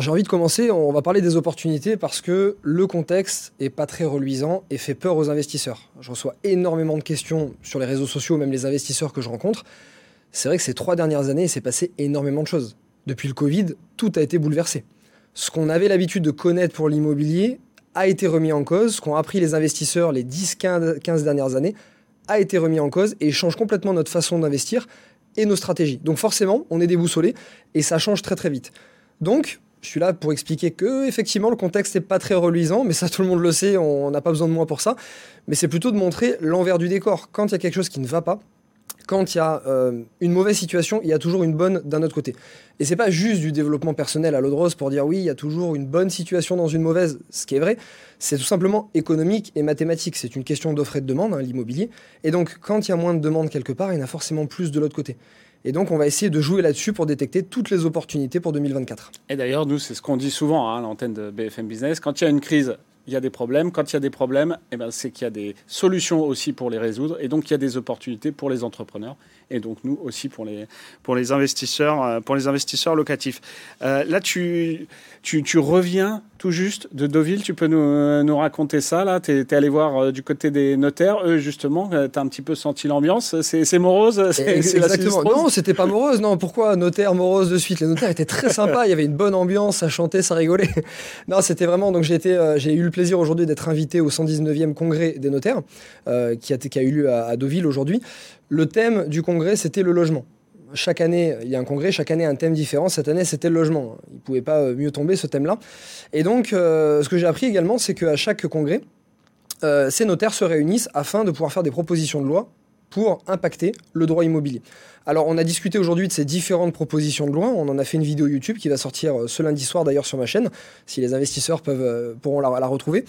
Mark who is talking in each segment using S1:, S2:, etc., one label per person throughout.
S1: j'ai envie de commencer, on va parler des opportunités parce que le contexte est pas très reluisant et fait peur aux investisseurs. Je reçois énormément de questions sur les réseaux sociaux, même les investisseurs que je rencontre. C'est vrai que ces trois dernières années, il s'est passé énormément de choses. Depuis le Covid, tout a été bouleversé. Ce qu'on avait l'habitude de connaître pour l'immobilier a été remis en cause, ce qu'ont appris les investisseurs les 10-15 dernières années a été remis en cause et change complètement notre façon d'investir et nos stratégies. Donc forcément, on est déboussolé et ça change très très vite. Donc, je suis là pour expliquer que effectivement le contexte n'est pas très reluisant, mais ça tout le monde le sait, on n'a pas besoin de moi pour ça. Mais c'est plutôt de montrer l'envers du décor. Quand il y a quelque chose qui ne va pas, quand il y a euh, une mauvaise situation, il y a toujours une bonne d'un autre côté. Et c'est pas juste du développement personnel à l'eau de rose pour dire oui, il y a toujours une bonne situation dans une mauvaise, ce qui est vrai. C'est tout simplement économique et mathématique. C'est une question d'offre et de demande, hein, l'immobilier. Et donc, quand il y a moins de demande quelque part, il y en a forcément plus de l'autre côté. Et donc, on va essayer de jouer là-dessus pour détecter toutes les opportunités pour 2024.
S2: Et d'ailleurs, nous, c'est ce qu'on dit souvent hein, à l'antenne de BFM Business. Quand il y a une crise, il y a des problèmes. Quand il y a des problèmes, eh ben, c'est qu'il y a des solutions aussi pour les résoudre. Et donc, il y a des opportunités pour les entrepreneurs. Et donc, nous aussi pour les, pour les, investisseurs, euh, pour les investisseurs locatifs. Euh, là, tu, tu, tu reviens tout juste de Deauville. Tu peux nous, euh, nous raconter ça là? Tu es, allé voir euh, du côté des notaires. Eux, justement, euh, tu as un petit peu senti l'ambiance. C'est morose?
S1: Exactement. non, c'était pas morose. Non, pourquoi notaire morose de suite? Les notaires étaient très sympas. Il y avait une bonne ambiance. Ça chantait, ça rigolait. non, c'était vraiment. Donc, j'ai j'ai eu le plaisir aujourd'hui d'être invité au 119e congrès des notaires qui, a, qui a eu lieu à, Deauville aujourd'hui. Le thème du congrès, c'était le logement chaque année, il y a un congrès, chaque année un thème différent. Cette année, c'était le logement. Il ne pouvait pas euh, mieux tomber ce thème-là. Et donc, euh, ce que j'ai appris également, c'est qu'à chaque congrès, euh, ces notaires se réunissent afin de pouvoir faire des propositions de loi pour impacter le droit immobilier. Alors, on a discuté aujourd'hui de ces différentes propositions de loi. On en a fait une vidéo YouTube qui va sortir ce lundi soir d'ailleurs sur ma chaîne, si les investisseurs peuvent, pourront la, la retrouver.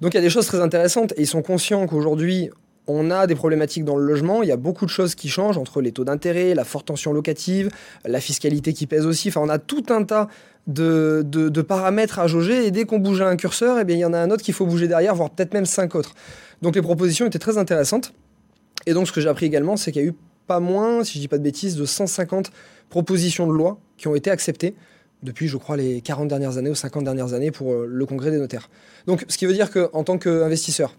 S1: Donc, il y a des choses très intéressantes et ils sont conscients qu'aujourd'hui, on a des problématiques dans le logement. Il y a beaucoup de choses qui changent entre les taux d'intérêt, la forte tension locative, la fiscalité qui pèse aussi. Enfin, on a tout un tas de, paramètres à jauger. Et dès qu'on bouge un curseur, eh bien, il y en a un autre qu'il faut bouger derrière, voire peut-être même cinq autres. Donc les propositions étaient très intéressantes. Et donc ce que j'ai appris également, c'est qu'il y a eu pas moins, si je dis pas de bêtises, de 150 propositions de loi qui ont été acceptées depuis, je crois, les 40 dernières années ou 50 dernières années pour euh, le congrès des notaires. Donc, ce qui veut dire qu'en tant qu'investisseur,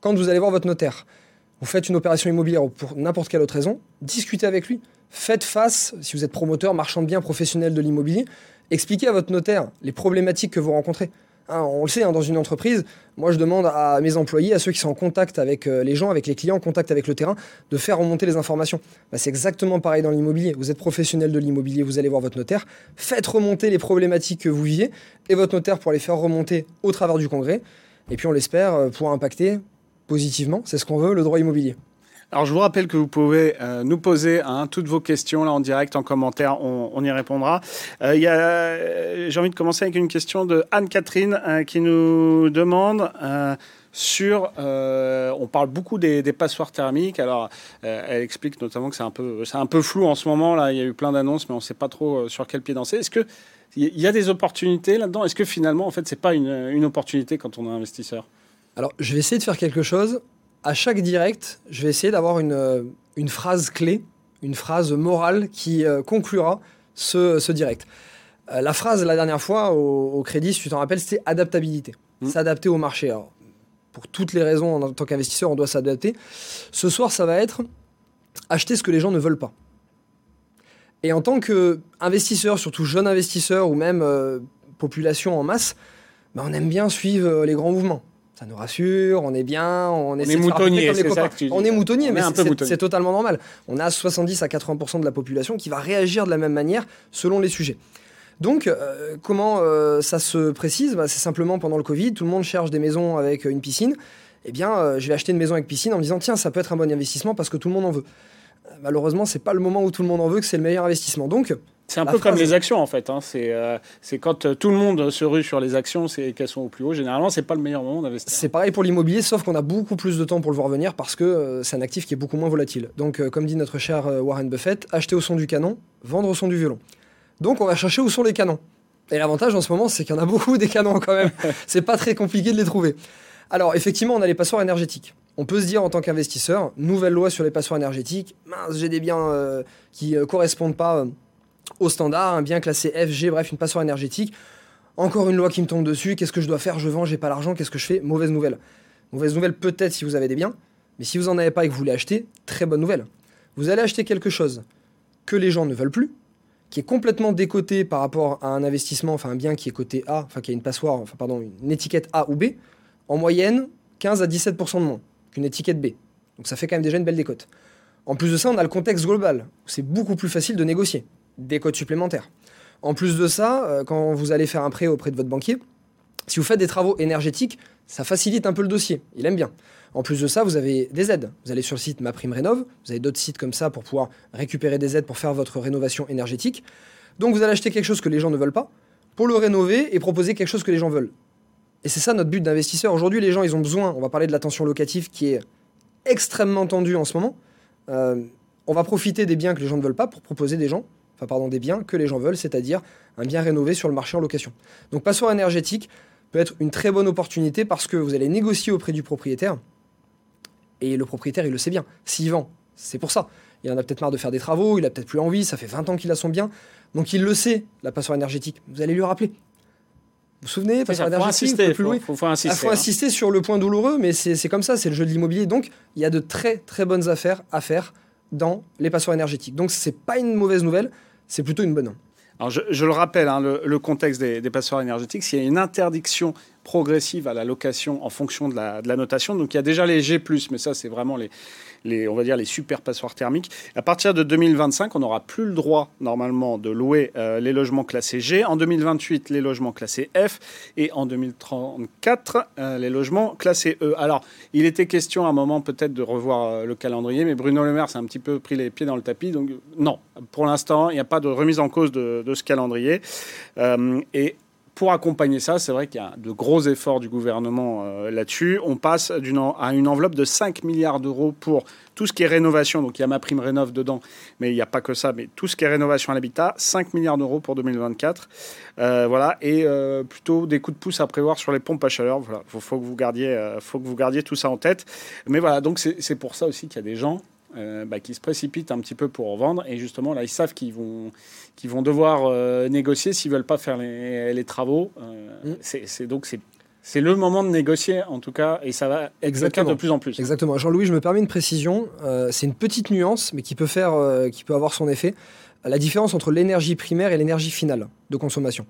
S1: quand vous allez voir votre notaire, vous faites une opération immobilière ou pour n'importe quelle autre raison, discutez avec lui. Faites face, si vous êtes promoteur, marchand de biens, professionnel de l'immobilier, expliquez à votre notaire les problématiques que vous rencontrez. Hein, on le sait, hein, dans une entreprise, moi je demande à mes employés, à ceux qui sont en contact avec euh, les gens, avec les clients, en contact avec le terrain, de faire remonter les informations. Bah, c'est exactement pareil dans l'immobilier. Vous êtes professionnel de l'immobilier, vous allez voir votre notaire, faites remonter les problématiques que vous viviez, et votre notaire pour les faire remonter au travers du congrès. Et puis on l'espère, euh, pour impacter positivement. C'est ce qu'on veut, le droit immobilier.
S2: Alors, je vous rappelle que vous pouvez euh, nous poser hein, toutes vos questions là en direct, en commentaire, on, y répondra. Euh, euh, j'ai envie de commencer avec une question de Anne-Catherine qui nous demande sur. on parle beaucoup des, passoires thermiques. Alors, elle explique notamment que c'est un peu, un peu flou en ce moment. Là, il y a eu plein d'annonces, mais on ne sait pas trop sur quel pied danser. Est-ce que il y a des opportunités là-dedans? Est-ce que finalement, en fait, c'est pas une, une opportunité quand on est investisseur?
S1: Alors, je vais essayer de faire quelque chose. À chaque direct, je vais essayer d'avoir une, euh, une phrase clé, une phrase morale qui euh, conclura ce, ce direct. Euh, la phrase la dernière fois au, crédit, si tu t'en rappelles, c'était adaptabilité. Mmh. S'adapter au marché. Alors, pour toutes les raisons, en tant qu'investisseur, on doit s'adapter. Ce soir, ça va être acheter ce que les gens ne veulent pas. Et en tant qu'investisseur, surtout jeune investisseur ou même population en masse, ben, on aime bien suivre les grands mouvements ça nous rassure, on est bien, on,
S2: est moutonnier, c'est ça
S1: On est moutonnier, mais c'est totalement normal. On a 70 à 80% de la population qui va réagir de la même manière selon les sujets. Donc, euh, comment euh, ça se précise? Bah, C'est simplement pendant le Covid, tout le monde cherche des maisons avec une piscine. Eh bien, euh, je vais acheter une maison avec piscine en me disant, tiens, ça peut être un bon investissement parce que tout le monde en veut. Malheureusement, c'est pas le moment où tout le monde en veut que c'est le meilleur investissement. Donc,
S2: c'est un peu comme les actions en fait. Hein. Euh, c'est quand euh, tout le monde se rue sur les actions c'est qu'elles sont au plus haut. Généralement, c'est pas le meilleur moment d'investir.
S1: C'est pareil pour l'immobilier, sauf qu'on a beaucoup plus de temps pour le voir venir parce que euh, c'est un actif qui est beaucoup moins volatile. Donc, comme dit notre cher Warren Buffett, acheter au son du canon, vendre au son du violon. Donc, on va chercher où sont les canons. Et l'avantage en ce moment, c'est qu'il y en a beaucoup des canons quand même. c'est pas très compliqué de les trouver. Alors, effectivement, on a les passoires énergétiques. On peut se dire en tant qu'investisseur, nouvelle loi sur les passoires énergétiques, mince, j'ai des biens qui correspondent pas au standard, un bien classé FG, bref, une passoire énergétique. Encore une loi qui me tombe dessus, qu'est-ce que je dois faire Je vends, j'ai pas l'argent, qu'est-ce que je fais? Mauvaise nouvelle. Mauvaise nouvelle peut-être si vous avez des biens, mais si vous en avez pas et que vous voulez acheter, très bonne nouvelle. Vous allez acheter quelque chose que les gens ne veulent plus, qui est complètement décoté par rapport à un investissement, enfin un bien qui est coté A, enfin qui a une passoire, enfin pardon, une étiquette A ou B, en moyenne 15 à 17% de moins qu'une étiquette B. Donc ça fait quand même déjà une belle décote. En plus de ça, on a le contexte global, où c'est beaucoup plus facile de négocier, des cotes supplémentaires. En plus de ça, euh, quand vous allez faire un prêt auprès de votre banquier, si vous faites des travaux énergétiques, ça facilite un peu le dossier. Il aime bien. En plus de ça, vous avez des aides. Vous allez sur le site Ma Prime Rénov. Vous avez d'autres sites comme ça pour pouvoir récupérer des aides pour faire votre rénovation énergétique. Donc vous allez acheter quelque chose que les gens ne veulent pas pour le rénover et proposer quelque chose que les gens veulent. Et c'est ça notre but d'investisseur. Aujourd'hui, les gens, ils ont besoin, on va parler de la tension locative qui est extrêmement tendue en ce moment. Euh, on va profiter des biens que les gens ne veulent pas pour proposer des gens, enfin pardon, des biens que les gens veulent, c'est-à-dire un bien rénové sur le marché en location. Donc passoire énergétique peut être une très bonne opportunité parce que vous allez négocier auprès du propriétaire et le propriétaire, il le sait bien. S'il vend, c'est pour ça. Il en a peut-être marre de faire des travaux, il a peut-être plus envie, ça fait 20 ans qu'il a son bien. Donc il le sait, la passoire énergétique. Vous allez lui rappeler. Vous vous souvenez,
S2: passoire énergétique Il
S1: faut,
S2: faut, faut, insister.
S1: Il faut insister sur le point douloureux, mais c'est comme ça, c'est le jeu de l'immobilier. Donc il y a de très très bonnes affaires à faire dans les passoires énergétiques. Donc c'est pas une mauvaise nouvelle, c'est plutôt une bonne.
S2: Alors je, le rappelle, hein, le, contexte des, des énergétiques, s'il y a une interdiction progressive à la location en fonction de la, notation. Donc il y a déjà les G+, mais ça c'est vraiment les, on va dire les super passoires thermiques. À partir de 2025, on n'aura plus le droit normalement de louer euh, les logements classés G. En 2028, les logements classés F. Et en 2034, euh, les logements classés E. Alors, il était question à un moment peut-être de revoir euh, le calendrier, mais Bruno Le Maire s'est un petit peu pris les pieds dans le tapis. Donc non, pour l'instant, il n'y a pas de remise en cause de, de ce calendrier. et pour accompagner ça, c'est vrai qu'il y a de gros efforts du gouvernement euh, là-dessus. On passe à une enveloppe de 5 milliards d'euros pour tout ce qui est rénovation. Donc il y a ma prime rénov dedans, mais il n'y a pas que ça. Mais tout ce qui est rénovation à l'habitat, 5 milliards d'euros pour 2024. Euh, voilà. Et euh, plutôt des coups de pouce à prévoir sur les pompes à chaleur. Voilà. Il faut, que vous gardiez, faut que vous gardiez tout ça en tête. Mais voilà, donc c'est pour ça aussi qu'il y a des gens euh, bah, qui se précipitent un petit peu pour vendre. Et justement, là, ils savent qu'ils vont, qu'ils vont devoir euh, négocier s'ils veulent pas faire les, les travaux. Euh, mm. c'est, donc c'est c'est le moment de négocier, en tout cas, et ça va exactement de plus en plus.
S1: Exactement. Jean-Louis, je me permets une précision. c'est une petite nuance, mais qui peut, faire, qui peut avoir son effet. La différence entre l'énergie primaire et l'énergie finale de consommation.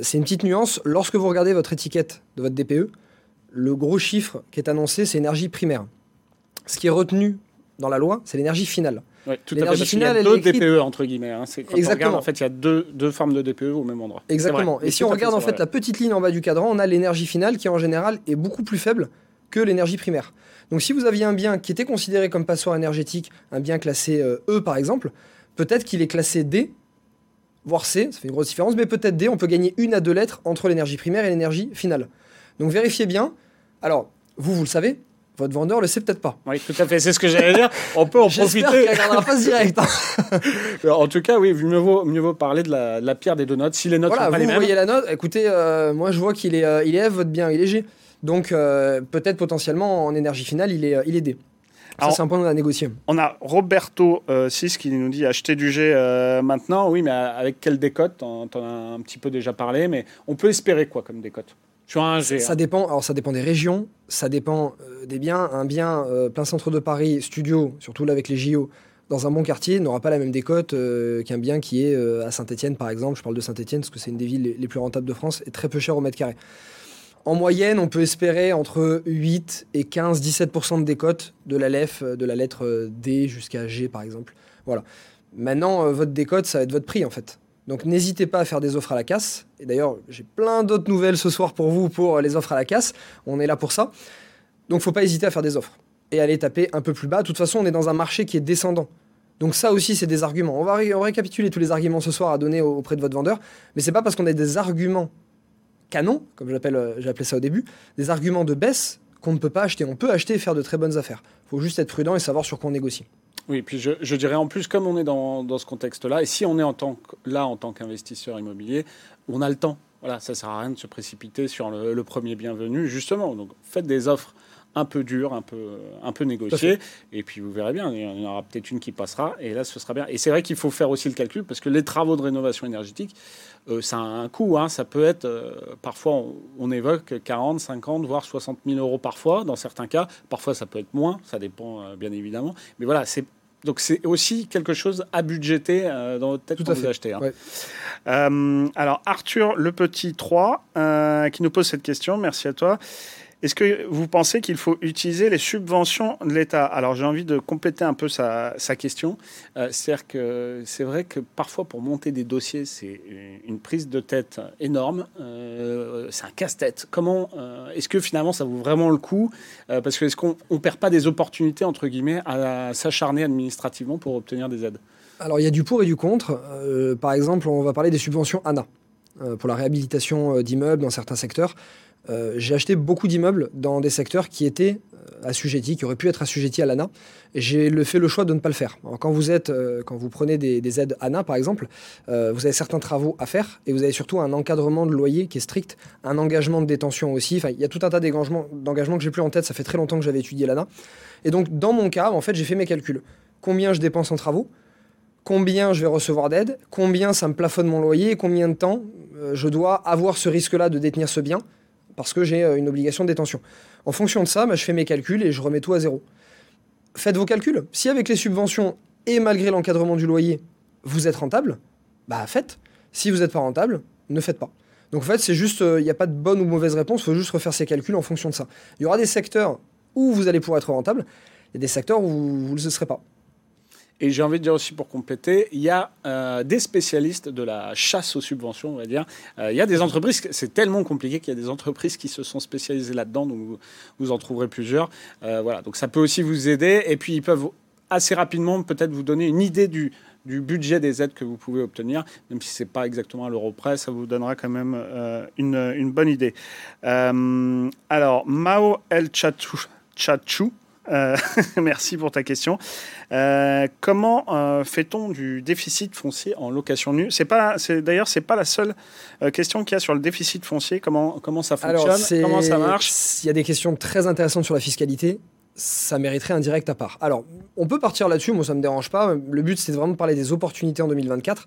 S1: c'est une petite nuance. Lorsque vous regardez votre étiquette de votre DPE, le gros chiffre qui est annoncé, c'est énergie primaire. Ce qui est retenu dans la loi, c'est l'énergie finale.
S2: l'énergie finale, il y a deux DPE entre guillemets. Hein. Exactement. en fait, il y a deux, deux, formes de DPE au même endroit.
S1: Exactement. Et si on regarde en fait la petite ligne en bas du cadran, on a l'énergie finale qui en général est beaucoup plus faible que l'énergie primaire. Donc si vous aviez un bien qui était considéré comme passoire énergétique, un bien classé euh, E par exemple, peut-être qu'il est classé D, voire C, ça fait une grosse différence, mais peut-être D, on peut gagner une à deux lettres entre l'énergie primaire et l'énergie finale. Donc vérifiez bien. Alors, vous, vous le savez, votre vendeur le sait peut-être pas.
S2: Oui, tout à fait. C'est ce que j'allais dire. On peut en profiter.
S1: regardera pas direct. Hein.
S2: en tout cas, oui, mieux vaut, mieux vaut parler de la, pierre des deux notes. Si les notes
S1: voilà,
S2: sont pas
S1: les
S2: mêmes.
S1: Vous voyez la note. Écoutez, euh, moi, je vois qu'il est, euh, il est F, votre bien, il est G. Donc, euh, peut-être potentiellement en énergie finale, il est, il est D. Ça, c'est un point qu'on a négocié.
S2: On a Roberto 6 qui nous dit acheter du G maintenant. Oui, mais avec quelle décote? On en as un petit peu déjà parlé, mais on peut espérer quoi comme décote?
S1: Ça hein. dépend. Alors ça dépend des régions, ça dépend euh, des biens. Un bien euh, plein centre de Paris, studio, surtout là avec les JO, dans un bon quartier, n'aura pas la même décote euh, qu'un bien qui est à Saint-Etienne par exemple. Je parle de Saint-Etienne parce que c'est une des villes les plus rentables de France et très peu cher au mètre carré. En moyenne, on peut espérer entre 8 et 15-17% de décote de la LEF, de la lettre D jusqu'à G par exemple. Voilà. Maintenant, votre décote, ça va être votre prix en fait. Donc n'hésitez pas à faire des offres à la casse. Et d'ailleurs, j'ai plein d'autres nouvelles ce soir pour vous pour les offres à la casse. On est là pour ça. Donc faut pas hésiter à faire des offres et aller taper un peu plus bas. De toute façon, on est dans un marché qui est descendant. Donc ça aussi, c'est des arguments. On va, récapituler tous les arguments ce soir à donner auprès de votre vendeur. Mais c'est pas parce qu'on a des arguments canons, comme euh, appelé ça au début, des arguments de baisse qu'on ne peut pas acheter. On peut acheter et faire de très bonnes affaires. Il faut juste être prudent et savoir sur quoi on négocie.
S2: Oui, puis je, dirais en plus, comme on est dans, ce contexte-là, et si on est en tant là en tant qu'investisseur immobilier, on a le temps. Voilà, ça sert à rien de se précipiter sur le, premier bienvenu, justement. Donc, faites des offres un peu dur, un peu, un peu négocié. Et puis vous verrez bien, il y en aura peut-être une qui passera. Et là, ce sera bien. Et c'est vrai qu'il faut faire aussi le calcul parce que les travaux de rénovation énergétique, euh, ça a un coût. Hein. Ça peut être, euh, parfois, on, évoque 40, 50, voire 60 000 euros parfois, dans certains cas. Parfois, ça peut être moins. Ça dépend, euh, bien évidemment. Mais voilà, c'est donc c'est aussi quelque chose à budgéter dans votre tête quand vous achetez. Hein. alors Arthur Le Petit 3 qui nous pose cette question, merci à toi. Est-ce que vous pensez qu'il faut utiliser les subventions de l'État? Alors j'ai envie de compléter un peu sa, question. Euh, c'est-à-dire que c'est vrai que parfois pour monter des dossiers, c'est une prise de tête énorme. Euh, c'est un casse-tête. Comment euh, Est-ce que finalement ça vaut vraiment le coup? Parce que est-ce qu'on ne perd pas des opportunités, entre guillemets, à, s'acharner administrativement pour obtenir des aides?
S1: Alors il y a du pour et du contre. par exemple, on va parler des subventions ANA pour la réhabilitation d'immeubles dans certains secteurs. Euh, j'ai acheté beaucoup d'immeubles dans des secteurs qui étaient euh, assujettis, qui auraient pu être assujettis à l'ANA. J'ai fait le choix de ne pas le faire. quand vous êtes, euh, quand vous prenez des, aides ANA par exemple, vous avez certains travaux à faire et vous avez surtout un encadrement de loyer qui est strict, un engagement de détention aussi. Il y a tout un tas d'engagements que j'ai plus en tête. Ça fait très longtemps que j'avais étudié l'ANA. Et donc dans mon cas, en fait, j'ai fait mes calculs. Combien je dépense en travaux combien je vais recevoir d'aide, combien ça me plafonne mon loyer, combien de temps je dois avoir ce risque-là de détenir ce bien parce que j'ai euh, une obligation de détention. En fonction de ça, bah, je fais mes calculs et je remets tout à zéro. Faites vos calculs. Si avec les subventions et malgré l'encadrement du loyer, vous êtes rentable, bah faites. Si vous n'êtes pas rentable, ne faites pas. Donc en fait, c'est juste, il euh, n'y a pas de bonne ou mauvaise réponse, il faut juste refaire ses calculs en fonction de ça. Il y aura des secteurs où vous allez pouvoir être rentable, il y a des secteurs où vous ne le serez pas.
S2: Et j'ai envie de dire aussi pour compléter, il y a euh, des spécialistes de la chasse aux subventions, on va dire. Euh, il y a des entreprises, c'est tellement compliqué qu'il y a des entreprises qui se sont spécialisées là-dedans, donc vous, en trouverez plusieurs. Euh, voilà, donc ça peut aussi vous aider. Et puis ils peuvent assez rapidement peut-être vous donner une idée du, budget des aides que vous pouvez obtenir, même si ce n'est pas exactement à l'euro près, ça vous donnera quand même une, une, bonne idée. alors, Mao El Chachou euh, merci pour ta question. Euh, comment euh, fait-on du déficit foncier en location nue? C'est pas, c'est d'ailleurs, c'est pas la seule question qu'il y a sur le déficit foncier. Comment comment ça fonctionne? Comment ça marche?
S1: Il y a des questions très intéressantes sur la fiscalité. Ça mériterait un direct à part. Alors, on peut partir là-dessus. Moi, ça me dérange pas. Le but, c'est vraiment de parler des opportunités en 2024,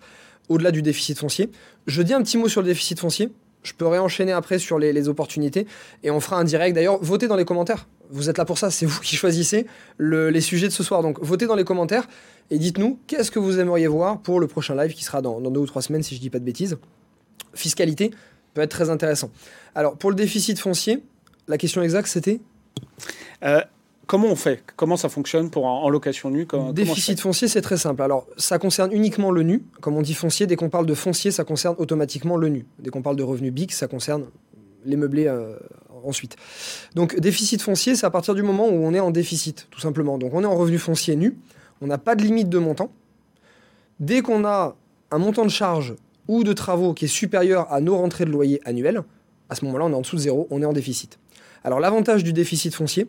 S1: au-delà du déficit foncier. Je dis un petit mot sur le déficit foncier. Je peux réenchaîner après sur les, opportunités et on fera un direct. D'ailleurs, votez dans les commentaires vous êtes là pour ça, c'est vous qui choisissez les sujets de ce soir. Donc votez dans les commentaires et dites-nous qu'est-ce que vous aimeriez voir pour le prochain live qui sera dans, deux ou trois semaines si je dis pas de bêtises. Fiscalité peut être très intéressant. Alors pour le déficit foncier, la question exacte c'était?
S2: Euh, Comment on fait Comment ça fonctionne pour en, location nue
S1: Déficit foncier, c'est très simple. Alors, ça concerne uniquement le nu. Comme on dit foncier, dès qu'on parle de foncier, ça concerne automatiquement le nu. Dès qu'on parle de revenu BIC, ça concerne les meublés euh, ensuite. Donc déficit foncier, c'est à partir du moment où on est en déficit, tout simplement. Donc on est en revenu foncier nu, on n'a pas de limite de montant. Dès qu'on a un montant de charge ou de travaux qui est supérieur à nos rentrées de loyer annuelles, à ce moment-là, on est en dessous de zéro, on est en déficit. Alors l'avantage du déficit foncier,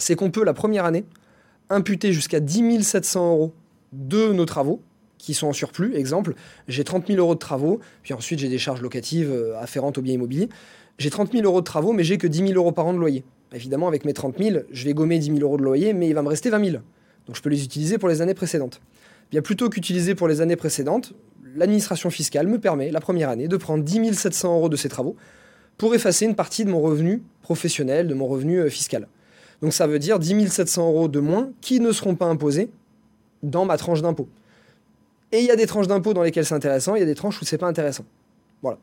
S1: c'est qu'on peut la première année imputer jusqu'à 10 700 euros de nos travaux qui sont en surplus. Exemple, j'ai 30 000 euros de travaux, puis ensuite j'ai des charges locatives euh, afférentes au bien immobilier j'ai 30 000 euros de travaux, mais j'ai que 10 000 euros par an de loyer. Évidemment, avec mes 30 000, je vais gommer 10 000 euros de loyer, mais il va me rester 20 000. Donc je peux les utiliser pour les années précédentes. Bien plutôt qu'utiliser pour les années précédentes, l'administration fiscale me permet, la première année, de prendre 10 700 euros de ces travaux pour effacer une partie de mon revenu professionnel, de mon revenu euh, fiscal. Donc ça veut dire 10 700 euros de moins qui ne seront pas imposés dans ma tranche d'impôt. Et il y a des tranches d'impôt dans lesquelles c'est intéressant, il y a des tranches où c'est pas intéressant. Voilà.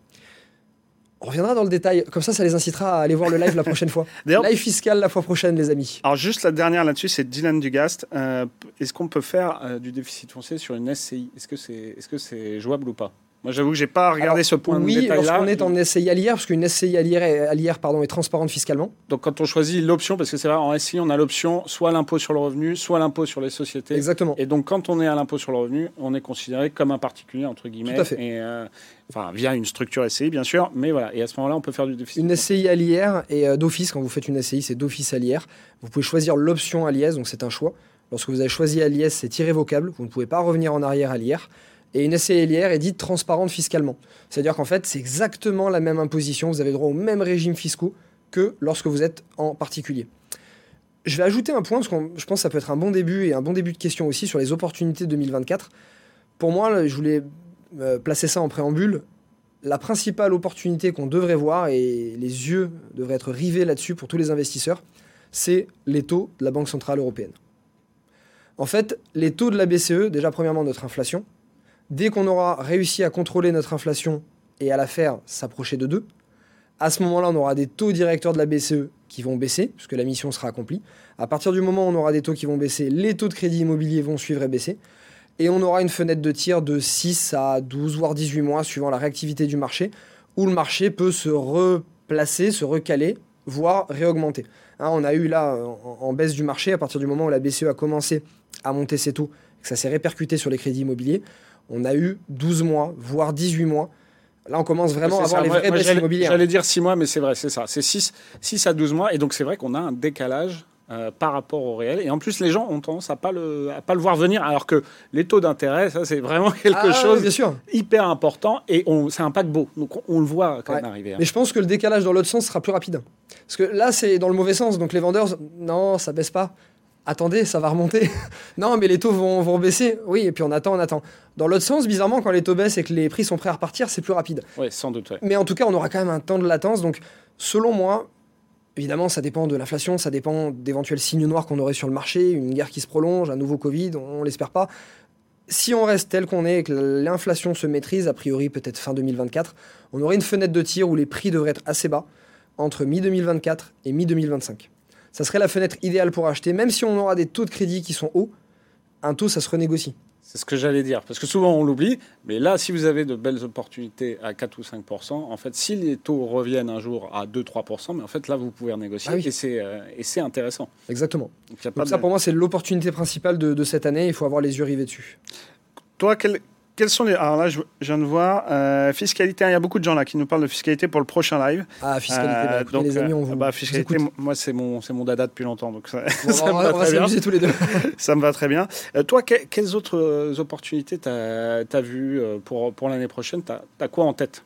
S1: On reviendra dans le détail, comme ça, ça les incitera à aller voir le live la prochaine fois. live fiscal la fois prochaine, les amis.
S2: Alors, juste la dernière là-dessus, c'est Dylan Dugast. Euh, est-ce qu'on peut faire euh, du déficit foncier sur une SCI Est-ce que c'est est -ce c'est jouable ou pas? Moi, j'avoue que j'ai pas regardé ce point
S1: oui,
S2: de détail-là.
S1: Oui, lorsqu'on est en SCI à l'IR, parce qu'une SCI à l'IR, pardon, est transparente fiscalement.
S2: Donc, quand on choisit l'option, parce que c'est vrai, en SCI, on a l'option soit l'impôt sur le revenu, soit l'impôt sur les sociétés.
S1: Exactement.
S2: Et donc, quand on est à l'impôt sur le revenu, on est considéré comme un particulier, entre guillemets.
S1: Tout à fait.
S2: Et, euh, enfin, via une structure SCI, bien sûr. Mais voilà. Et à ce moment-là, on peut faire du déficit.
S1: Une SCI à l'IR et euh, d'office, quand vous faites une SCI, c'est d'office à l'IR. Vous pouvez choisir l'option à l'IS, donc c'est un choix. Lorsque vous avez choisi à l'IS, c'est irrévocable. Vous ne pouvez pas revenir en arrière à l'IR. Et une SCLIR est dite transparente fiscalement. C'est-à-dire qu'en fait, c'est exactement la même imposition, vous avez droit aux mêmes régimes fiscaux que lorsque vous êtes en particulier. Je vais ajouter un point, parce que je pense que ça peut être un bon début et un bon début de question aussi sur les opportunités 2024. Pour moi, je voulais euh, placer ça en préambule. La principale opportunité qu'on devrait voir, et les yeux devraient être rivés là-dessus pour tous les investisseurs, c'est les taux de la Banque Centrale Européenne. En fait, les taux de la BCE, déjà premièrement notre inflation, dès qu'on aura réussi à contrôler notre inflation et à la faire s'approcher de 2, à ce moment-là, on aura des taux directeurs de la BCE qui vont baisser, puisque la mission sera accomplie. À partir du moment où on aura des taux qui vont baisser, les taux de crédit immobilier vont suivre et baisser. Et on aura une fenêtre de tir de 6 à 12, voire 18 mois, suivant la réactivité du marché, où le marché peut se replacer, se recaler, voire réaugmenter. Hein, on a eu là, en, en, baisse du marché, à partir du moment où la BCE a commencé à monter ses taux, que ça s'est répercuté sur les crédits immobiliers, on a eu 12 mois, voire 18 mois Là, on commence vraiment à avoir les vraies baisses immobilières.
S2: J'allais dire 6 mois, mais c'est vrai, c'est ça. C'est 6, 6 à 12 mois. Et donc, c'est vrai qu'on a un décalage euh, par rapport au réel. Et en plus, les gens ont tendance à pas le, à pas le voir venir, alors que les taux d'intérêt, ça, c'est vraiment quelque ah, chose bien sûr. hyper important. Et c'est un paquebot. Donc, on, le voit quand même arriver. Hein.
S1: Mais je pense que le décalage dans l'autre sens sera plus rapide. Parce que là, c'est dans le mauvais sens. Donc, les vendeurs, non, ça baisse pas attendez, ça va remonter. non, mais les taux vont, vont baisser. Oui, et puis on attend, on attend. Dans l'autre sens, bizarrement, quand les taux baissent et que les prix sont prêts à repartir, c'est plus rapide.
S2: Oui, sans doute.
S1: Mais en tout cas, on aura quand même un temps de latence. Donc, selon moi, évidemment, ça dépend de l'inflation, ça dépend d'éventuels signes noirs qu'on aurait sur le marché, une guerre qui se prolonge, un nouveau Covid, on, ne l'espère pas. Si on reste tel qu'on est et que l'inflation se maîtrise, a priori peut-être fin 2024, on aurait une fenêtre de tir où les prix devraient être assez bas entre mi-2024 et mi-2025 ça serait la fenêtre idéale pour acheter, même si on aura des taux de crédit qui sont hauts, un taux, ça se renégocie.
S2: C'est ce que j'allais dire, parce que souvent on l'oublie, mais là, si vous avez de belles opportunités à 4 ou 5% en fait, si les taux reviennent un jour à 2-3 mais en fait, là, vous pouvez renégocier ah euh, et c'est intéressant.
S1: Exactement. Donc, ça, pour moi, c'est l'opportunité principale de, de, cette année, il faut avoir les yeux rivés dessus.
S2: Toi, quel, quels sont les. Alors là, je, viens de voir. Euh, fiscalité, il y a beaucoup de gens là qui nous parlent de fiscalité pour le prochain live.
S1: Ah, fiscalité, bah, euh, donc, les amis, on vous.
S2: Bah, fiscalité, moi, c'est mon, mon dada depuis longtemps. Donc ça,
S1: on, va, on va s'amuser tous les deux.
S2: ça me va très bien. Euh, toi, quelles autres opportunités tu as, as vues pour, pour l'année prochaine? Tu as, quoi en tête?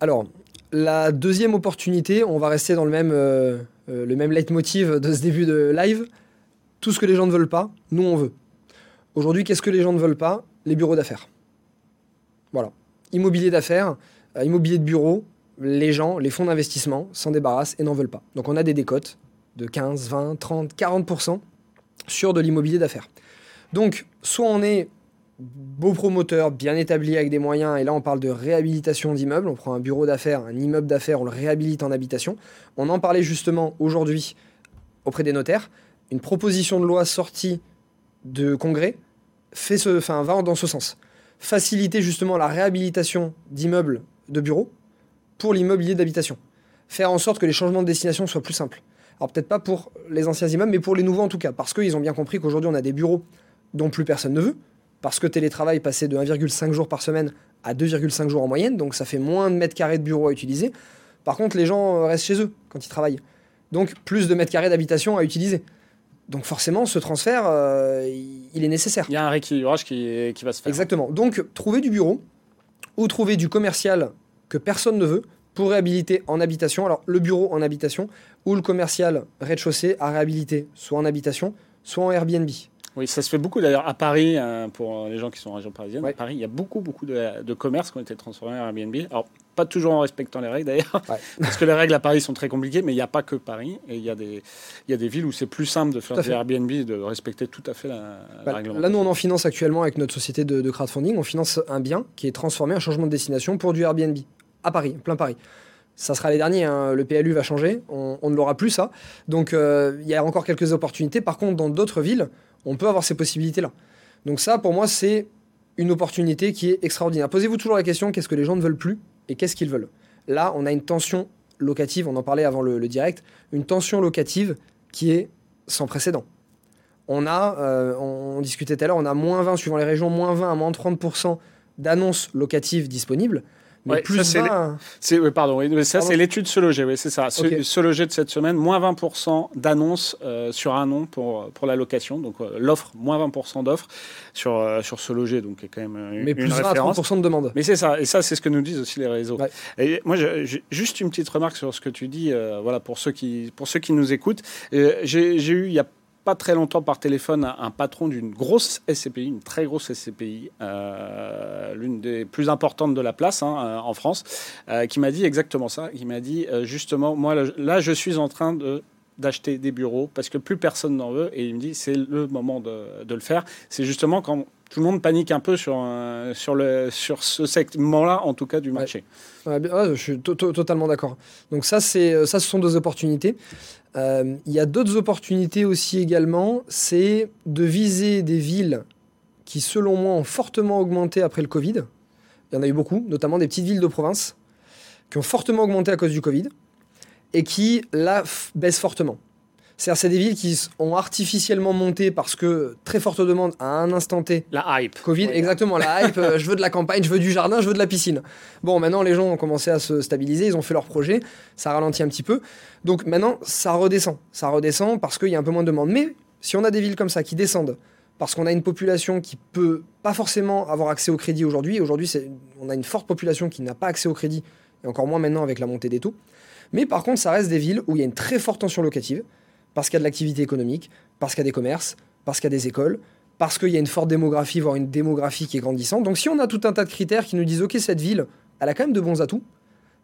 S1: Alors, la deuxième opportunité, on va rester dans le même, le même leitmotiv de ce début de live. Tout ce que les gens ne veulent pas, nous, on veut. Aujourd'hui, qu'est-ce que les gens ne veulent pas? Les bureaux d'affaires. Voilà. Immobilier d'affaires, euh, immobilier de bureau, les gens, les fonds d'investissement s'en débarrassent et n'en veulent pas. Donc on a des décotes de 15, 20, 30, 40% sur de l'immobilier d'affaires. Donc soit on est beau promoteur, bien établi avec des moyens, et là on parle de réhabilitation d'immeubles, on prend un bureau d'affaires, un immeuble d'affaires, on le réhabilite en habitation. On en parlait justement aujourd'hui auprès des notaires. Une proposition de loi sortie de congrès fait ce, enfin, va dans ce sens faciliter justement la réhabilitation d'immeubles de bureaux pour l'immobilier d'habitation. Faire en sorte que les changements de destination soient plus simples. Alors peut-être pas pour les anciens immeubles, mais pour les nouveaux en tout cas, parce qu'ils ont bien compris qu'aujourd'hui on a des bureaux dont plus personne ne veut, parce que télétravail passait de 1,5 jours par semaine à 2,5 jours en moyenne, donc ça fait moins de mètres carrés de bureaux à utiliser. Par contre, les gens restent chez eux quand ils travaillent. Donc plus de mètres carrés d'habitation à utiliser. Donc forcément, ce transfert, euh, il est nécessaire.
S2: Il y a un rééquilibrage qui, qui va se faire.
S1: Exactement. Donc trouver du bureau ou trouver du commercial que personne ne veut pour réhabiliter en habitation. Alors le bureau en habitation ou le commercial rez-de-chaussée à réhabiliter soit en habitation, soit en Airbnb.
S2: Oui, ça se fait beaucoup d'ailleurs à Paris, euh, pour les gens qui sont en région parisienne. À Paris, il y a beaucoup, beaucoup de, de commerces qui ont été transformés en Airbnb. Alors, pas toujours en respectant les règles d'ailleurs, parce que les règles à Paris sont très compliquées, mais il n'y a pas que Paris, et il y, a des, il y a des villes où c'est plus simple de faire des Airbnb et de respecter tout à fait la, bah,
S1: Là, nous, on en finance actuellement avec notre société de, de, crowdfunding, on finance un bien qui est transformé, un changement de destination pour du Airbnb, à Paris, plein Paris. Ça sera les derniers, hein. le PLU va changer, on, ne l'aura plus ça. Donc euh, il y a encore quelques opportunités. Par contre, dans d'autres villes, on peut avoir ces possibilités-là. Donc ça, pour moi, c'est une opportunité qui est extraordinaire. Posez-vous toujours la question, qu'est-ce que les gens ne veulent plus et qu'est-ce qu'ils veulent? Là, on a une tension locative, on en parlait avant le, direct, une tension locative qui est sans précédent. On a, euh, on, discutait tout à l'heure, on a moins 20, suivant les régions, moins 20 à moins 30% d'annonces locatives disponibles plus
S2: c'est pardon, ça c'est l'étude Se Loger, oui, c'est ça. Se, Loger de cette semaine, moins 20% d'annonces euh, sur un nom pour, pour la location. Donc euh, l'offre, moins 20% d'offres sur, euh, sur Se Loger, donc est quand même une,
S1: Mais plus
S2: référence.
S1: 30% de demande.
S2: Mais c'est ça, et ça c'est ce que nous disent aussi les réseaux. Et moi, j'ai juste une petite remarque sur ce que tu dis, voilà, pour ceux qui, pour ceux qui nous écoutent. J'ai eu il y a pas très longtemps par téléphone un, patron d'une grosse SCPI, une très grosse SCPI, euh, l'une des plus importantes de la place hein, euh, en France, euh, qui m'a dit exactement ça. Il m'a dit justement, moi là, je suis en train d'acheter des bureaux parce que plus personne n'en veut et il me dit c'est le moment de le faire. C'est justement quand tout le monde panique un peu sur, sur, le, sur ce segment-là, en tout cas du marché.
S1: je suis totalement d'accord. Donc ça, c'est ça, ce sont deux opportunités. Euh, il y a d'autres opportunités aussi également, c'est de viser des villes qui, selon moi, ont fortement augmenté après le Covid. Il y en a eu beaucoup, notamment des petites villes de province, qui ont fortement augmenté à cause du Covid, et qui, là, baissent fortement. C'est-à-dire, c'est des villes qui ont artificiellement monté parce que très forte demande à un instant T.
S2: La hype.
S1: Covid, exactement, la hype. Euh, je veux de la campagne, je veux du jardin, je veux de la piscine. Bon, maintenant, les gens ont commencé à se stabiliser, ils ont fait leur projet, ça ralentit un petit peu. Donc maintenant, ça redescend. Ça redescend parce qu'il y a un peu moins de demande. Mais si on a des villes comme ça qui descendent, parce qu'on a une population qui peut pas forcément avoir accès au crédit aujourd'hui, aujourd'hui, on a une forte population qui n'a pas accès au crédit, et encore moins maintenant avec la montée des taux. Mais par contre, ça reste des villes où il y a une très forte tension locative parce qu'il y a de l'activité économique, parce qu'il y a des commerces, parce qu'il y a des écoles, parce qu'il y a une forte démographie, voire une démographie qui est grandissante. Donc si on a tout un tas de critères qui nous disent, OK, cette ville, elle a quand même de bons atouts,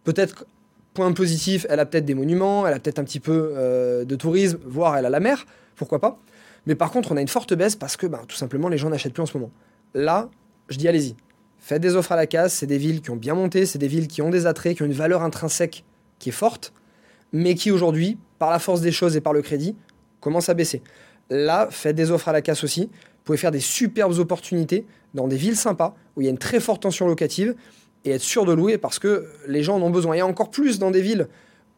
S1: peut-être point positif, elle a peut-être des monuments, elle a peut-être un petit peu euh, de tourisme, voire elle a la mer, pourquoi pas. Mais par contre, on a une forte baisse parce que bah, tout simplement, les gens n'achètent plus en ce moment. Là, je dis allez-y. Faites des offres à la casse, c'est des villes qui ont bien monté, c'est des villes qui ont des attraits, qui ont une valeur intrinsèque qui est forte mais qui aujourd'hui, par la force des choses et par le crédit, commence à baisser. Là, faites des offres à la casse aussi. Vous pouvez faire des superbes opportunités dans des villes sympas où il y a une très forte tension locative et être sûr de louer parce que les gens en ont besoin. Et encore plus dans des villes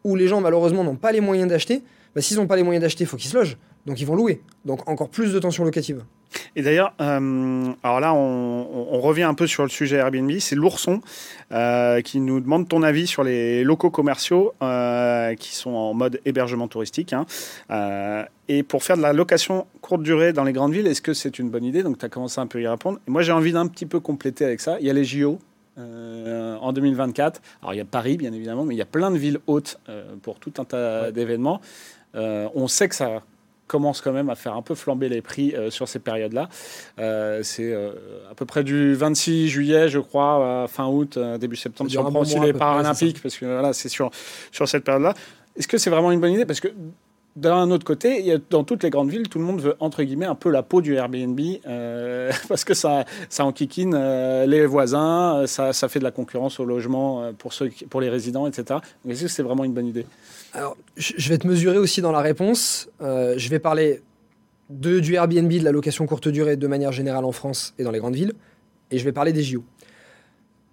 S1: où les gens malheureusement n'ont pas les moyens d'acheter. Bah, s'ils n'ont pas les moyens d'acheter, il faut qu'ils se logent. Donc ils vont louer. Donc encore plus de tension locative.
S2: Et d'ailleurs, euh, alors là, on, revient un peu sur le sujet Airbnb. C'est l'ourson euh, qui nous demande ton avis sur les locaux commerciaux euh, qui sont en mode hébergement touristique. Hein. et pour faire de la location courte durée dans les grandes villes, est-ce que c'est une bonne idée? Donc, tu as commencé un peu à y répondre. Et moi, j'ai envie d'un petit peu compléter avec ça. Il y a les JO en 2024. Alors il y a Paris bien évidemment, mais il y a plein de villes hautes pour tout un tas d'événements. on sait que ça commence quand même à faire un peu flamber les prix euh, sur ces périodes-là. Euh, c'est euh, à peu près du 26 juillet, je crois, fin août, début septembre, si on prend aussi les Paralympiques, parce que voilà, c'est sur, sur cette période-là. Est-ce que c'est vraiment une bonne idée? Parce que d'un autre côté, il y a, dans toutes les grandes villes, tout le monde veut, entre guillemets, un peu la peau du Airbnb, parce que ça, ça enquiquine les voisins, ça, ça, fait de la concurrence au logement pour, ceux, pour les résidents, etc. Est-ce que c'est vraiment une bonne idée?
S1: Alors, je vais te mesurer aussi dans la réponse. Euh, je vais parler du Airbnb, de la location courte durée de manière générale en France et dans les grandes villes. Et je vais parler des JO.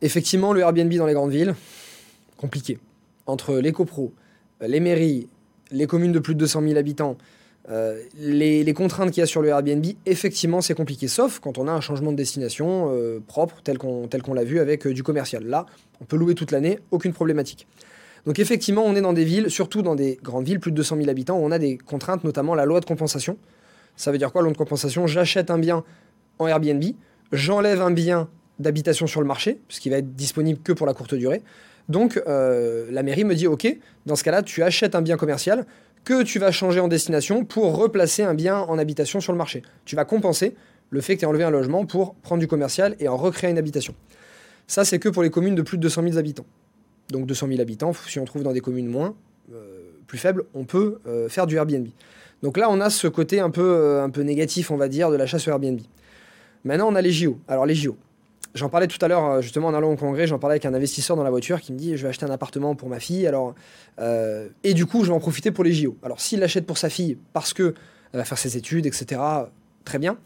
S1: Effectivement, le Airbnb dans les grandes villes, compliqué. Entre les copros, les mairies, les communes de plus de 200 000 habitants, euh, les, contraintes qu'il y a sur le Airbnb, effectivement, c'est compliqué. Sauf quand on a un changement de destination euh, propre, tel qu'on l'a vu avec du commercial. Là, on peut louer toute l'année, aucune problématique. Donc effectivement, on est dans des villes, surtout dans des grandes villes, plus de 200 000 habitants, où on a des contraintes, notamment la loi de compensation. Ça veut dire quoi, loi de compensation? J'achète un bien en Airbnb, j'enlève un bien d'habitation sur le marché, puisqu'il va être disponible que pour la courte durée. Donc euh, la mairie me dit, OK, dans ce cas-là, tu achètes un bien commercial que tu vas changer en destination pour replacer un bien en habitation sur le marché. Tu vas compenser le fait que tu aies enlevé un logement pour prendre du commercial et en recréer une habitation. Ça, c'est que pour les communes de plus de 200 000 habitants donc 200 000 habitants, si on trouve dans des communes moins, euh, plus faibles, on peut euh, faire du Airbnb. Donc là, on a ce côté un peu, euh, un peu négatif, on va dire, de la chasse au Airbnb. Maintenant, on a les JO. Alors les JO. J'en parlais tout à l'heure, justement, en allant au congrès, j'en parlais avec un investisseur dans la voiture qui me dit, je vais acheter un appartement pour ma fille, alors... et du coup, je vais en profiter pour les JO. Alors s'il l'achète pour sa fille parce que elle va faire ses études, etc., très bien.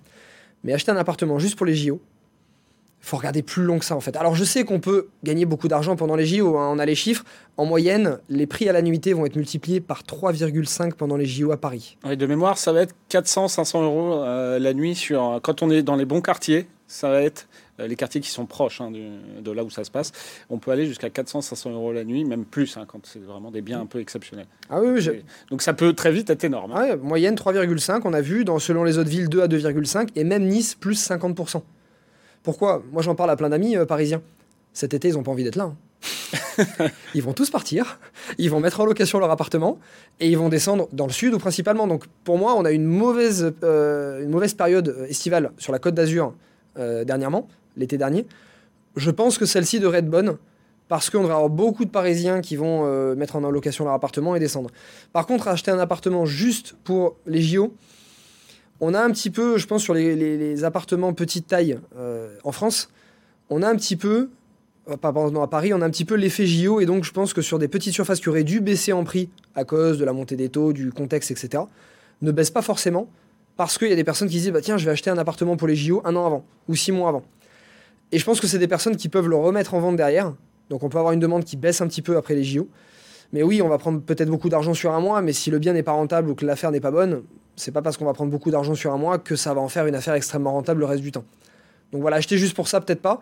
S1: Mais acheter un appartement juste pour les JO, faut regarder plus long que ça en fait. Alors je sais qu'on peut gagner beaucoup d'argent pendant les JO, hein. on a les chiffres. En moyenne, les prix à la nuitée vont être multipliés par 3,5 pendant les JO à Paris.
S2: de mémoire, ça va être 400-500 euros euh, la nuit sur quand on est dans les bons quartiers. Ça va être euh, les quartiers qui sont proches hein, de là où ça se passe. On peut aller jusqu'à 400-500 euros la nuit, même plus hein, quand c'est vraiment des biens un peu exceptionnels.
S1: Ah oui, oui
S2: donc ça peut très vite être énorme.
S1: Ah moyenne 3,5, on a vu dans selon les autres villes 2 à 2,5 et même Nice plus 50%. Pourquoi? Moi, j'en parle à plein d'amis euh, parisiens. Cet été, ils n'ont pas envie d'être là. Hein. ils vont tous partir, ils vont mettre en location leur appartement et ils vont descendre dans le sud ou principalement. Donc pour moi, on a une mauvaise, euh, une mauvaise période estivale sur la côte d'Azur euh, dernièrement, l'été dernier. Je pense que celle-ci devrait être bonne parce qu'on devrait avoir beaucoup de Parisiens qui vont euh, mettre en location leur appartement et descendre. Par contre, acheter un appartement juste pour les JO, on a un petit peu, je pense, sur les, appartements petite taille en France, on a un petit peu non, à Paris, on a un petit peu l'effet JO, et donc je pense que sur des petites surfaces qui auraient dû baisser en prix à cause de la montée des taux, du contexte, etc., ne baissent pas forcément, parce qu'il y a des personnes qui disent, bah, tiens, je vais acheter un appartement pour les JO un an avant, ou six mois avant. Et je pense que c'est des personnes qui peuvent le remettre en vente derrière, donc on peut avoir une demande qui baisse un petit peu après les JO. Mais oui, on va prendre peut-être beaucoup d'argent sur un mois, mais si le bien n'est pas rentable ou que l'affaire n'est pas bonne, c'est pas parce qu'on va prendre beaucoup d'argent sur un mois que ça va en faire une affaire extrêmement rentable le reste du temps. Donc voilà, acheter juste pour ça, peut-être pas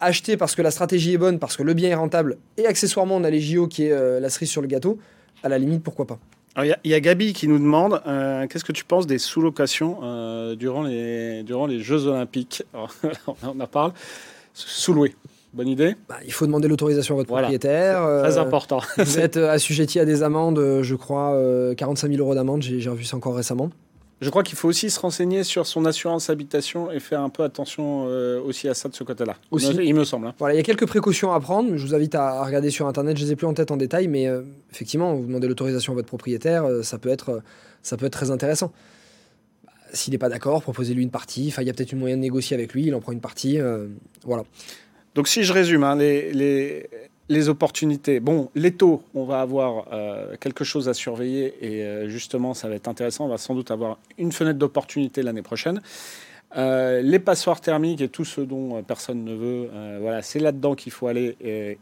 S1: acheter parce que la stratégie est bonne, parce que le bien est rentable, et accessoirement on a les JO qui est euh, la cerise sur le gâteau, à la limite, pourquoi pas.
S2: Il y, a Gabi qui nous demande euh, qu'est-ce que tu penses des sous-locations euh, durant, les, durant les Jeux Olympiques? On en parle. Sous-louer. Bonne idée
S1: bah, Il faut demander l'autorisation à votre propriétaire.
S2: Très important.
S1: vous êtes assujetti à des amendes, je crois, 45 000 euros d'amende, j'ai revu ça encore récemment.
S2: Je crois qu'il faut aussi se renseigner sur son assurance habitation et faire un peu attention euh, aussi à ça de ce côté-là. Aussi, il me semble. Hein.
S1: Voilà, il y a quelques précautions à prendre. Je vous invite à, regarder sur internet. Je ne les ai plus en tête en détail, mais euh, effectivement, vous demandez l'autorisation à votre propriétaire, euh, ça peut être, ça peut être très intéressant. Bah, s'il n'est pas d'accord, proposez-lui une partie. Enfin, il y a peut-être une moyen de négocier avec lui. Il en prend une partie. voilà.
S2: Donc, si je résume, hein, les, les, opportunités. Bon, les taux, on va avoir euh, quelque chose à surveiller et euh, justement, ça va être intéressant. On va sans doute avoir une fenêtre d'opportunité l'année prochaine. Euh, les passoires thermiques et tout ce dont personne ne veut, voilà, c'est là-dedans qu'il faut aller.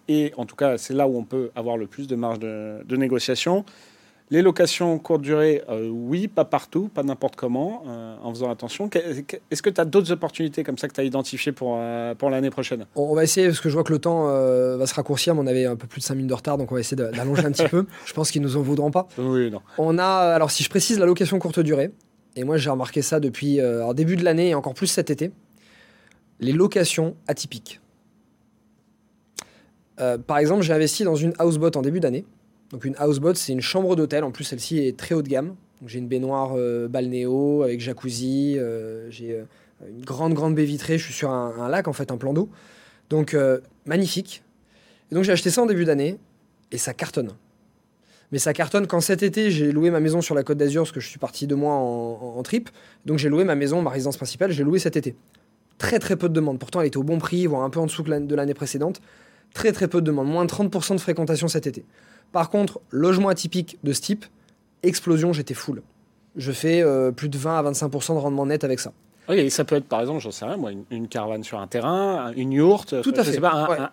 S2: Et, en tout cas, c'est là où on peut avoir le plus de marge de négociation. Les locations courte durée, euh, oui, pas partout, pas n'importe comment, euh, en faisant attention. Est-ce que tu as d'autres opportunités comme ça que tu as identifiées pour, euh, pour l'année prochaine?
S1: On va essayer, parce que je vois que le temps va se raccourcir, mais on avait un peu plus de 5 minutes de retard, donc on va essayer d'allonger un petit peu. Je pense qu'ils nous en voudront pas.
S2: Oui, non.
S1: On a, alors si je précise, la location courte durée, et moi j'ai remarqué ça depuis le début de l'année et encore plus cet été, les locations atypiques. par exemple, j'ai investi dans une houseboat en début d'année donc une houseboat, c'est une chambre d'hôtel. En plus, celle-ci est très haut de gamme. J'ai une baignoire euh, balnéo avec jacuzzi. Euh, j'ai euh, une grande, grande baie vitrée. Je suis sur un, lac, en fait, un plan d'eau. Donc, magnifique. Et donc, j'ai acheté ça en début d'année et ça cartonne. Mais ça cartonne quand cet été, j'ai loué ma maison sur la côte d'Azur parce que je suis parti deux mois en, trip. Donc, j'ai loué ma maison, ma résidence principale, j'ai loué cet été. Très, très peu de demandes. Pourtant, elle était au bon prix, voire un peu en dessous de l'année précédente. Très, très peu de demandes. Moins de 30% de fréquentation cet été. Par contre, logement atypique de ce type, explosion, j'étais full. Je fais euh, plus de 20 à 25% de rendement net avec ça.
S2: Oui, ça peut être par exemple, j'en sais rien, moi, une, caravane sur un terrain, une yourte,
S1: Tout à fait.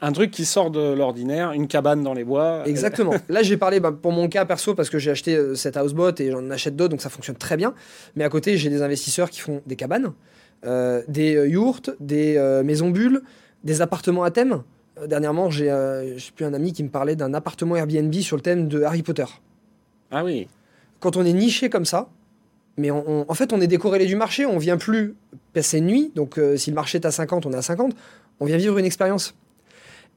S2: un, truc qui sort de l'ordinaire, une cabane dans les bois.
S1: Exactement. Là, j'ai parlé bah, pour mon cas perso parce que j'ai acheté euh, cette houseboat et j'en achète d'autres, donc ça fonctionne très bien. Mais à côté, j'ai des investisseurs qui font des cabanes, euh, des yourtes, des maisons bulles, des appartements à thème. Euh, dernièrement, j'ai euh, plus un ami qui me parlait d'un appartement Airbnb sur le thème de Harry Potter.
S2: Ah oui.
S1: Quand on est niché comme ça, mais en fait, on est décorrélé du marché, on vient plus passer une nuit. Donc, euh, si le marché est à 50, on est à 50. On vient vivre une expérience.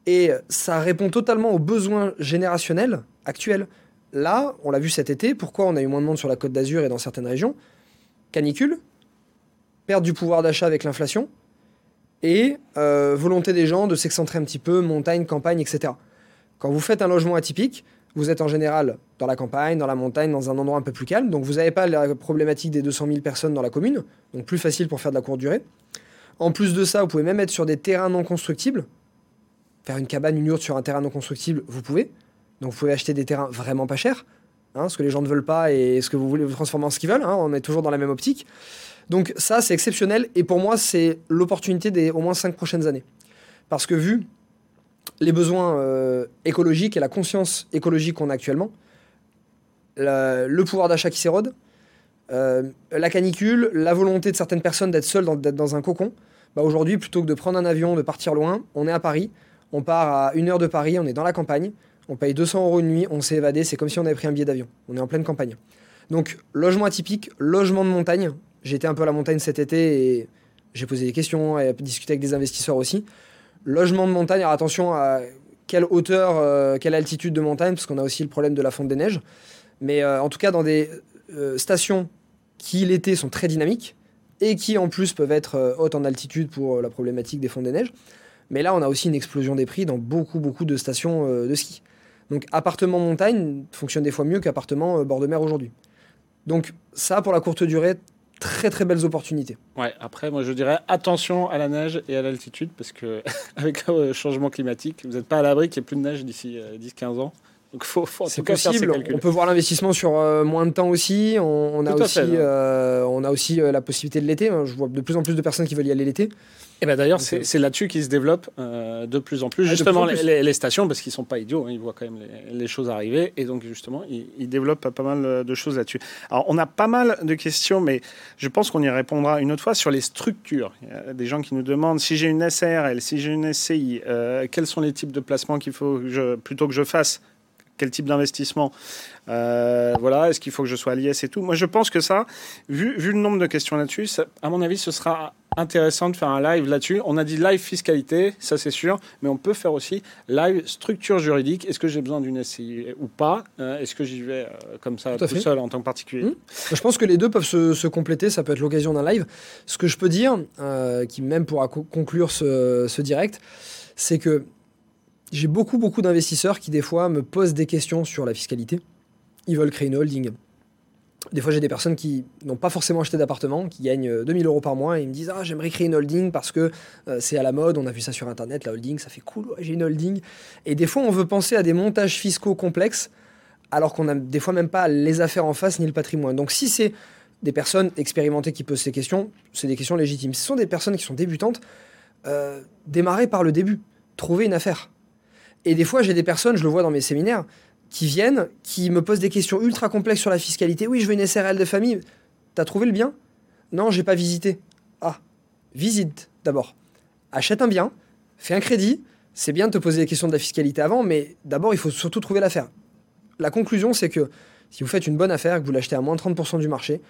S1: Et ça répond totalement aux besoins générationnels actuels. Là, on l'a vu cet été, pourquoi on a eu moins de monde sur la côte d'Azur et dans certaines régions? Canicule, perte du pouvoir d'achat avec l'inflation, et euh, volonté des gens de s'excentrer un petit peu, montagne, campagne, etc. Quand vous faites un logement atypique, vous êtes en général dans la campagne, dans la montagne, dans un endroit un peu plus calme, donc vous n'avez pas la problématique des 200 000 personnes dans la commune, donc plus facile pour faire de la courte durée. En plus de ça, vous pouvez même être sur des terrains non constructibles. Faire une cabane, une yourte sur un terrain non constructible, vous pouvez. Donc vous pouvez acheter des terrains vraiment pas chers, hein, ce que les gens ne veulent pas et ce que vous voulez vous transformer en ce qu'ils veulent. Hein, on est toujours dans la même optique. Donc ça, c'est exceptionnel. Et pour moi, c'est l'opportunité des au moins cinq prochaines années. Parce que vu les besoins euh, écologiques et la conscience écologique qu'on a actuellement, le pouvoir d'achat qui s'érode, euh, la canicule, la volonté de certaines personnes d'être seules, d'être dans un cocon, bah aujourd'hui, plutôt que de prendre un avion, de partir loin, on est à Paris, on part à une heure de Paris, on est dans la campagne, on paye 200 euros une nuit, on s'est évadé, c'est comme si on avait pris un billet d'avion. On est en pleine campagne. Donc, logement atypique, logement de montagne, J'étais un peu à la montagne cet été et j'ai posé des questions et discuté avec des investisseurs aussi. Logement de montagne, alors attention à quelle hauteur, quelle altitude de montagne, parce qu'on a aussi le problème de la fonte des neiges. Mais en tout cas, dans des stations qui l'été sont très dynamiques et qui en plus peuvent être hautes en altitude pour la problématique des fonds des neiges. Mais là, on a aussi une explosion des prix dans beaucoup, beaucoup de stations de ski. Donc appartement montagne fonctionne des fois mieux qu'appartement euh, bord de mer aujourd'hui. Donc ça, pour la courte durée, très très belles opportunités.
S2: Ouais, après, moi je dirais attention à la neige et à l'altitude, parce que avec le changement climatique, vous n'êtes pas à l'abri qu'il n'y ait plus de neige d'ici 10-15 euh, ans.
S1: Donc faut, faut c'est possible. On peut voir l'investissement sur euh, moins de temps aussi. On, a, aussi on a aussi la possibilité de l'été. Je vois de plus en plus de personnes qui veulent y aller l'été.
S2: Et ben d'ailleurs, c'est là-dessus qu'ils se développent euh, de plus en plus. Ah, justement, Les, stations, parce qu'ils sont pas idiots, hein, ils voient quand même les, choses arriver. Et donc, justement, ils, développent pas mal de choses là-dessus. Alors, on a pas mal de questions, mais je pense qu'on y répondra une autre fois sur les structures. Il y a des gens qui nous demandent si j'ai une SARL, si j'ai une SCI, euh, quels sont les types de placements qu'il faut je, plutôt que je fasse quel type d'investissement euh, Voilà, est-ce qu'il faut que je sois à l'IS et tout Moi, je pense que ça, vu, vu le nombre de questions là-dessus, à mon avis, ce sera intéressant de faire un live là-dessus. On a dit live fiscalité, ça c'est sûr, mais on peut faire aussi live structure juridique. Est-ce que j'ai besoin d'une SCI ou pas? Euh, Est-ce que j'y vais euh, comme ça tout, seul en tant que particulier? Mmh.
S1: Je pense que les deux peuvent se, compléter. Ça peut être l'occasion d'un live. Ce que je peux dire, qui même pourra conclure ce, ce direct, c'est que j'ai beaucoup, beaucoup d'investisseurs qui, des fois, me posent des questions sur la fiscalité. Ils veulent créer une holding. Des fois, j'ai des personnes qui n'ont pas forcément acheté d'appartement, qui gagnent 2000 euh, euros par mois et ils me disent Ah, j'aimerais créer une holding parce que euh, c'est à la mode, on a vu ça sur internet, la holding, ça fait cool, j'ai une holding. Et des fois, on veut penser à des montages fiscaux complexes alors qu'on n'a des fois même pas les affaires en face ni le patrimoine. Donc, si c'est des personnes expérimentées qui posent ces questions, c'est des questions légitimes. Si ce sont des personnes qui sont débutantes, euh, démarrez par le début, trouvez une affaire. Et des fois, j'ai des personnes, je le vois dans mes séminaires, qui viennent, qui me posent des questions ultra complexes sur la fiscalité. Oui, je veux une SRL de famille. T'as trouvé le bien? Non, j'ai pas visité. Ah, visite d'abord. Achète un bien, fais un crédit. C'est bien de te poser des questions de la fiscalité avant, mais d'abord, il faut surtout trouver l'affaire. La conclusion, c'est que si vous faites une bonne affaire, que vous l'achetez à moins de 30% du marché,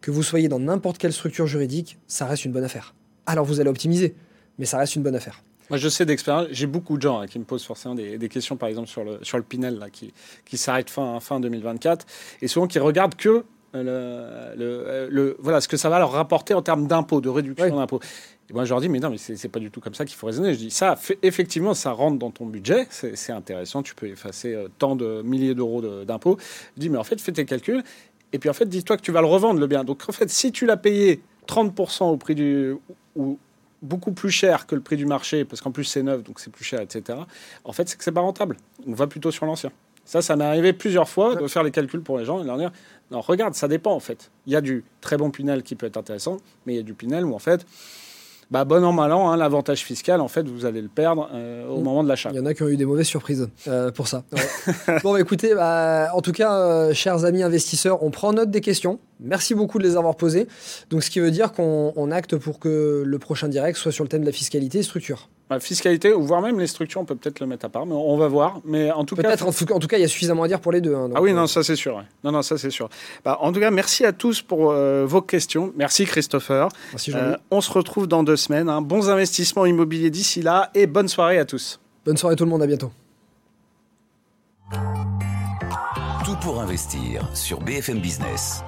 S1: que vous soyez dans n'importe quelle structure juridique, ça reste une bonne affaire. Alors vous allez optimiser, mais ça reste une bonne affaire.
S2: Moi, je sais d'expérience, j'ai beaucoup de gens hein, qui me posent forcément des, questions, par exemple, sur le, sur le Pinel, là, qui, qui s'arrête fin, fin 2024, et souvent qui regardent que euh, le, le, le, voilà, ce que ça va leur rapporter en termes d'impôts, de réduction d'impôts. Et moi, je leur dis, mais non, mais c'est pas du tout comme ça qu'il faut raisonner. Je dis, ça, effectivement, ça rentre dans ton budget, c'est intéressant, tu peux effacer euh, tant de milliers d'euros d'impôts. Je dis, mais en fait, fais tes calculs, et puis en fait, dis-toi que tu vas le revendre, le bien. Donc, en fait, si tu l'as payé 30% au prix du, ou, beaucoup plus cher que le prix du marché, parce qu'en plus c'est neuf, donc c'est plus cher, etc. En fait, c'est que c'est pas rentable. On va plutôt sur l'ancien. Ça, ça m'est arrivé plusieurs fois de faire les calculs pour les gens et de leur dire non, regarde, ça dépend en fait. Il y a du très bon Pinel qui peut être intéressant, mais il y a du Pinel où en fait bah, bon an, mal an, hein, l'avantage fiscal, en fait, vous allez le perdre euh, au mm. moment de l'achat.
S1: Il y en a qui ont eu des mauvaises surprises euh, pour ça. bon, bah, écoutez, bah, en tout cas, euh, chers amis investisseurs, on prend note des questions. Merci beaucoup de les avoir posées. Donc, ce qui veut dire qu'on acte pour que le prochain direct soit sur le thème de la fiscalité et structure.
S2: Bah, fiscalité, ou voire même les structures, on peut peut-être le mettre à part, mais on va voir. Mais en tout cas,
S1: en, en, tout cas, il y a suffisamment à dire pour les deux. Hein,
S2: ah oui, non, euh, ça c'est sûr. Non, non, ça c'est sûr. Bah, en tout cas, merci à tous pour euh, vos questions. Merci Christopher.
S1: Merci euh,
S2: On se retrouve dans deux semaines. Hein. Bons investissements immobiliers d'ici là et bonne soirée à tous.
S1: Bonne soirée tout le monde. À bientôt.
S3: Tout pour investir sur BFM Business.